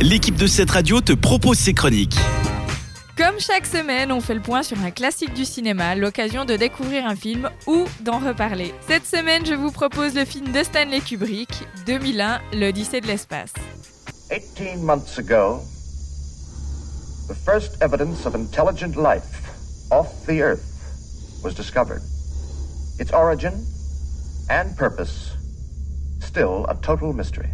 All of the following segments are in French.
l'équipe de cette radio te propose ses chroniques. Comme chaque semaine, on fait le point sur un classique du cinéma, l'occasion de découvrir un film ou d'en reparler. Cette semaine, je vous propose le film de Stanley Kubrick, 2001, l'Odyssée de l'espace. 18 months ago, the first evidence of intelligent life off the Earth was discovered. Its origin and purpose still a total mystery.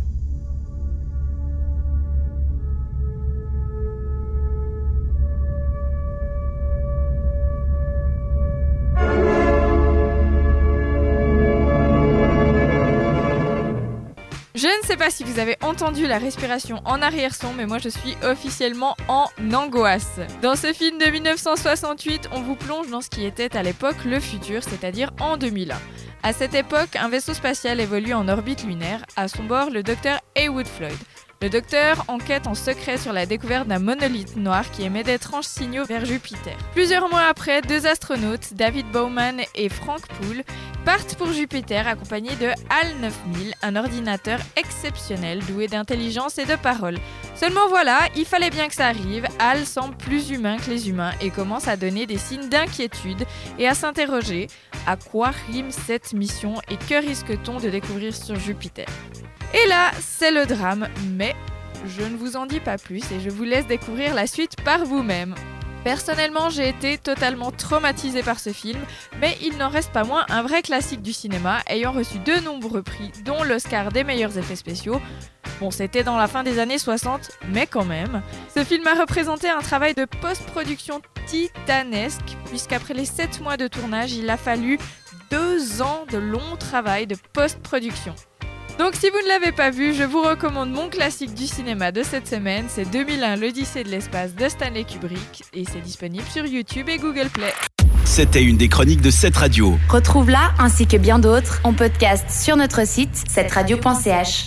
Je ne sais pas si vous avez entendu la respiration en arrière-son, mais moi je suis officiellement en angoisse. Dans ce film de 1968, on vous plonge dans ce qui était à l'époque le futur, c'est-à-dire en 2001. À cette époque, un vaisseau spatial évolue en orbite lunaire, à son bord le docteur Heywood Floyd. Le docteur enquête en secret sur la découverte d'un monolithe noir qui émet d'étranges signaux vers Jupiter. Plusieurs mois après, deux astronautes, David Bowman et Frank Poole, partent pour Jupiter accompagnés de HAL 9000, un ordinateur exceptionnel doué d'intelligence et de parole. Seulement voilà, il fallait bien que ça arrive, HAL semble plus humain que les humains et commence à donner des signes d'inquiétude et à s'interroger à quoi rime cette mission et que risque-t-on de découvrir sur Jupiter? Et là, c'est le drame, mais je ne vous en dis pas plus et je vous laisse découvrir la suite par vous-même. Personnellement, j'ai été totalement traumatisée par ce film, mais il n'en reste pas moins un vrai classique du cinéma, ayant reçu de nombreux prix, dont l'Oscar des meilleurs effets spéciaux. Bon, c'était dans la fin des années 60, mais quand même. Ce film a représenté un travail de post-production titanesque, puisqu'après les 7 mois de tournage, il a fallu 2 ans de long travail de post-production. Donc si vous ne l'avez pas vu, je vous recommande mon classique du cinéma de cette semaine, c'est 2001 l'Odyssée de l'espace de Stanley Kubrick et c'est disponible sur YouTube et Google Play. C'était une des chroniques de cette radio. Retrouve-la ainsi que bien d'autres en podcast sur notre site cette radio.ch.